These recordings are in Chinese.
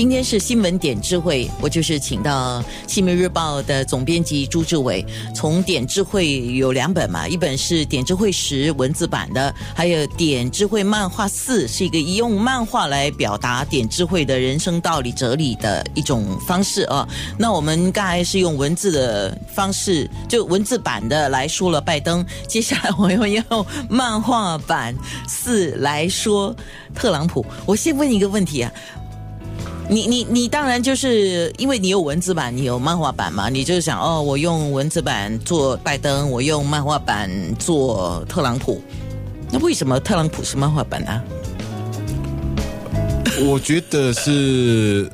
今天是新闻点智慧，我就是请到《新民日报》的总编辑朱志伟。从点智慧有两本嘛，一本是点智慧十文字版的，还有点智慧漫画四，是一个用漫画来表达点智慧的人生道理哲理的一种方式啊。那我们刚才是用文字的方式，就文字版的来说了拜登，接下来我要用漫画版四来说特朗普。我先问一个问题啊。你你你当然就是因为你有文字版，你有漫画版嘛？你就是想哦，我用文字版做拜登，我用漫画版做特朗普。那为什么特朗普是漫画版呢？我觉得是，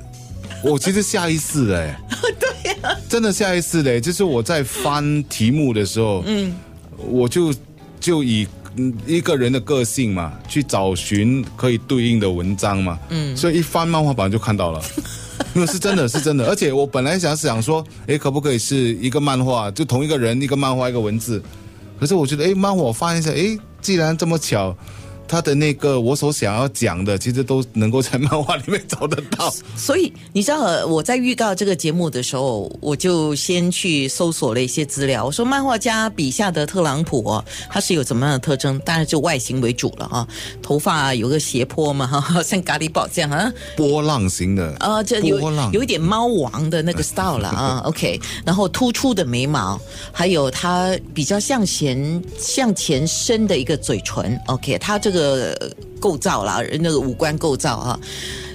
我其实下意识哎，对呀，真的下意识嘞，就是我在翻题目的时候，嗯，我就就以。嗯，一个人的个性嘛，去找寻可以对应的文章嘛，嗯，所以一翻漫画版就看到了，因为是真的是真的，而且我本来想想说，哎，可不可以是一个漫画，就同一个人一个漫画一个文字，可是我觉得，哎，漫画我翻一下，哎，既然这么巧。他的那个我所想要讲的，其实都能够在漫画里面找得到。所以你知道我在预告这个节目的时候，我就先去搜索了一些资料。我说漫画家笔下的特朗普，他是有怎么样的特征？当然就外形为主了啊，头发有个斜坡嘛，哈，像咖喱宝这样啊，波浪型的啊，这有有一点猫王的那个 style 了啊。OK，然后突出的眉毛，还有他比较向前向前伸的一个嘴唇。OK，他这个。个构造啦，那个五官构造啊，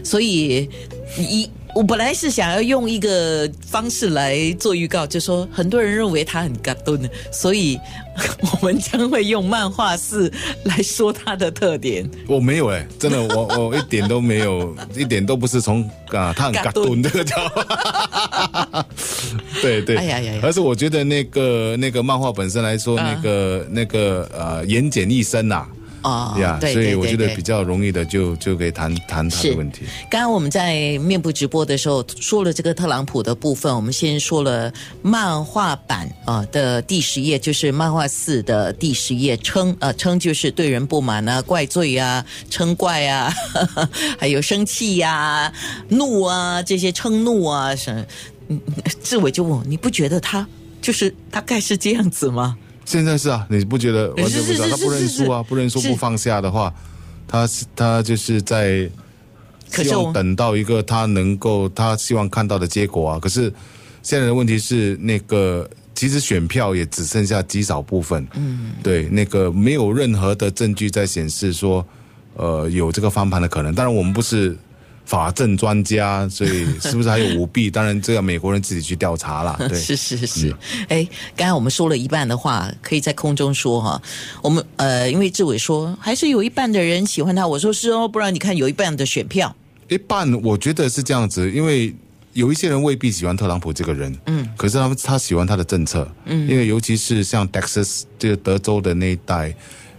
所以一我本来是想要用一个方式来做预告，就说很多人认为他很嘎顿，所以我们将会用漫画式来说他的特点。我没有哎，真的，我我一点都没有，一点都不是从啊他很嘎顿这个叫，对对，哎呀呀，而是我觉得那个那个漫画本身来说，那个那个呃言简意深呐。哦，呀，所以我觉得比较容易的，就就可以谈谈他的问题。刚刚我们在面部直播的时候说了这个特朗普的部分，我们先说了漫画版啊的第十页，就是漫画四的第十页，称呃称就是对人不满啊、怪罪啊、称怪啊，还有生气呀、怒啊这些称怒啊什么。志伟就问我，你不觉得他就是大概是这样子吗？现在是啊，你不觉得完全不知道他不认输啊？不认输不放下的话，他是他就是在希望等到一个他能够他希望看到的结果啊。可是现在的问题是，那个其实选票也只剩下极少部分，嗯，对，那个没有任何的证据在显示说，呃，有这个翻盘的可能。当然，我们不是。法政专家，所以是不是还有舞弊？当然，这个美国人自己去调查了。对，是是是。哎，刚才我们说了一半的话，可以在空中说哈。我们呃，因为志伟说还是有一半的人喜欢他，我说是哦，不然你看有一半的选票，一半我觉得是这样子，因为有一些人未必喜欢特朗普这个人，嗯，可是他们他喜欢他的政策，嗯，因为尤其是像 Texas 这个德州的那一带。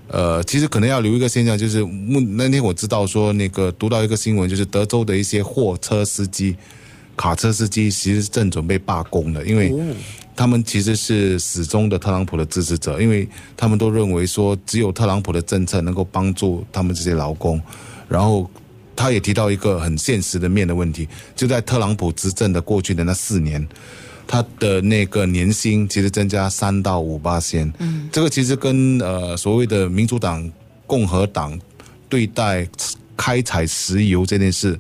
呃，其实可能要留一个现象，就是那天我知道说，那个读到一个新闻，就是德州的一些货车司机、卡车司机，其实正准备罢工的，因为他们其实是始终的特朗普的支持者，因为他们都认为说，只有特朗普的政策能够帮助他们这些劳工。然后他也提到一个很现实的面的问题，就在特朗普执政的过去的那四年。他的那个年薪其实增加三到五八千，嗯，这个其实跟呃所谓的民主党、共和党对待开采石油这件事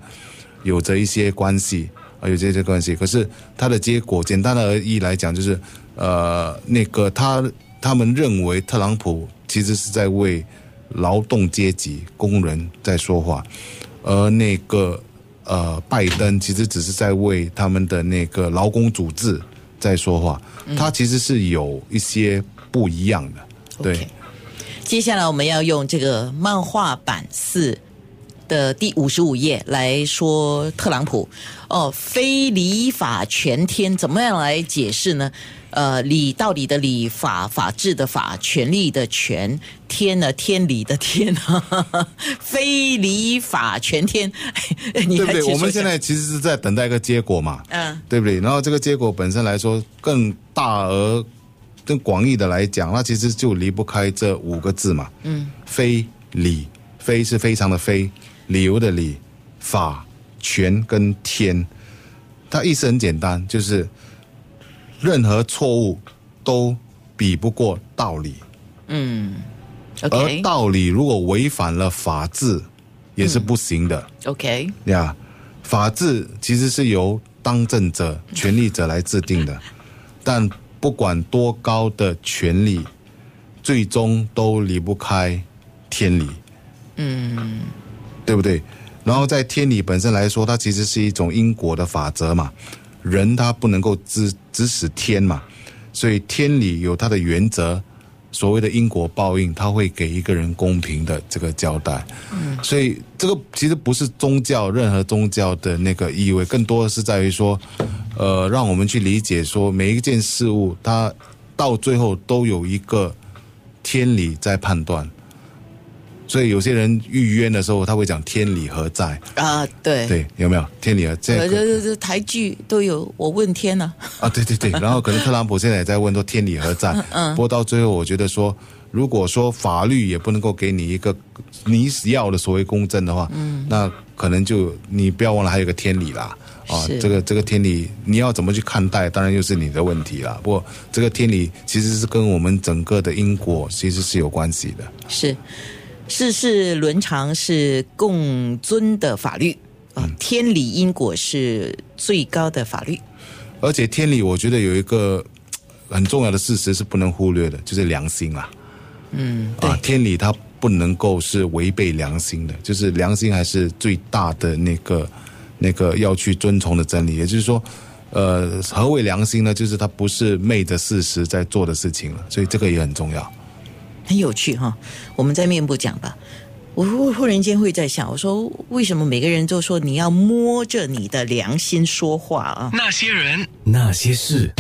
有着一些关系啊，有这些关系。可是他的结果，简单的而已来讲，就是呃，那个他他们认为特朗普其实是在为劳动阶级工人在说话，而那个。呃，拜登其实只是在为他们的那个劳工组织在说话，他其实是有一些不一样的。对，接下来我们要用这个漫画版四的第五十五页来说特朗普。哦，非礼法全天，怎么样来解释呢？呃，理道理的理，法法治的法，权力的权，天呢？天理的天，非礼法全天，对不对？我们现在其实是在等待一个结果嘛，嗯，对不对？然后这个结果本身来说，更大而更广义的来讲，那其实就离不开这五个字嘛。嗯，非礼，非是非常的非，理由的理，法权跟天，它意思很简单，就是任何错误都比不过道理。嗯而道理如果违反了法治，也是不行的 OK，呀。法治其实是由当政者、权力者来制定的，但不管多高的权力，最终都离不开天理。嗯，对不对？然后在天理本身来说，它其实是一种因果的法则嘛，人他不能够指指使天嘛，所以天理有它的原则。所谓的因果报应，它会给一个人公平的这个交代。所以这个其实不是宗教任何宗教的那个意味，更多的是在于说，呃，让我们去理解说每一件事物，它到最后都有一个天理在判断。所以有些人预约的时候，他会讲天理何在？啊，对，对，有没有天理何在？呃，这这台剧都有，我问天呢、啊，对对对，然后可能特朗普现在也在问说天理何在？嗯，不过到最后，我觉得说，如果说法律也不能够给你一个你要的所谓公正的话，嗯，那可能就你不要忘了还有个天理啦。啊，这个这个天理你要怎么去看待，当然又是你的问题啦。不过这个天理其实是跟我们整个的因果其实是有关系的。是世事伦常是共尊的法律啊，天理因果是最高的法律。而且天理，我觉得有一个呃很重要的事实是不能忽略的，就是良心啦。嗯，对啊，天理它不能够是违背良心的，就是良心还是最大的那个那个要去遵从的真理。也就是说，呃，何为良心呢？就是它不是昧着事实在做的事情了，所以这个也很重要。很有趣哈。我们在面部讲吧。我忽忽然间会在想，我说为什么每个人都说你要摸着你的良心说话啊？那些人，那些事。